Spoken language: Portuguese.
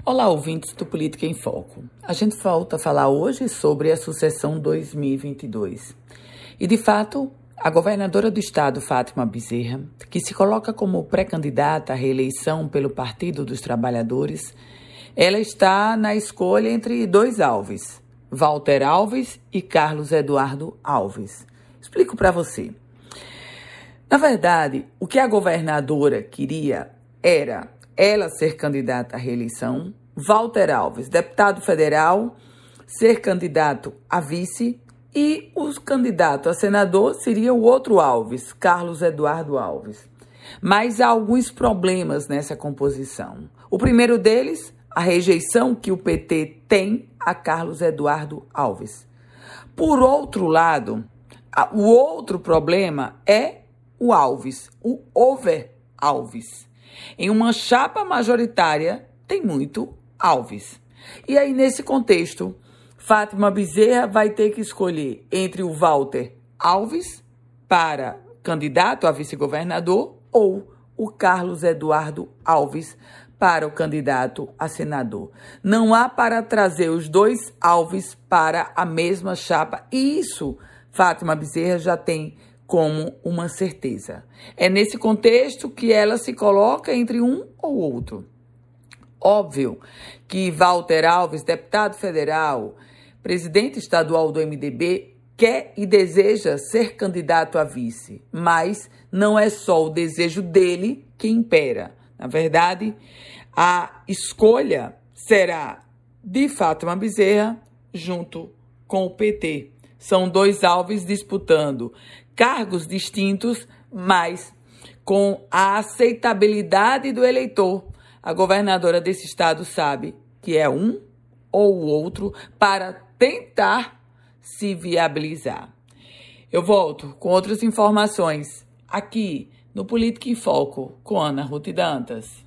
Olá, ouvintes do Política em Foco. A gente volta a falar hoje sobre a sucessão 2022. E, de fato, a governadora do estado, Fátima Bezerra, que se coloca como pré-candidata à reeleição pelo Partido dos Trabalhadores, ela está na escolha entre dois Alves, Walter Alves e Carlos Eduardo Alves. Explico para você. Na verdade, o que a governadora queria era ela ser candidata à reeleição, Walter Alves, deputado federal, ser candidato a vice e o candidato a senador seria o outro Alves, Carlos Eduardo Alves. Mas há alguns problemas nessa composição. O primeiro deles, a rejeição que o PT tem a Carlos Eduardo Alves. Por outro lado, o outro problema é o Alves, o over Alves. Em uma chapa majoritária, tem muito Alves. E aí, nesse contexto, Fátima Bezerra vai ter que escolher entre o Walter Alves para candidato a vice-governador ou o Carlos Eduardo Alves para o candidato a senador. Não há para trazer os dois Alves para a mesma chapa. E isso, Fátima Bezerra já tem como uma certeza. É nesse contexto que ela se coloca entre um ou outro. Óbvio que Walter Alves, deputado federal, presidente estadual do MDB, quer e deseja ser candidato a vice, mas não é só o desejo dele que impera. Na verdade, a escolha será de Fátima Bezerra junto com o PT. São dois alves disputando cargos distintos, mas com a aceitabilidade do eleitor. A governadora desse estado sabe que é um ou o outro para tentar se viabilizar. Eu volto com outras informações aqui no Política em Foco com Ana Ruth Dantas.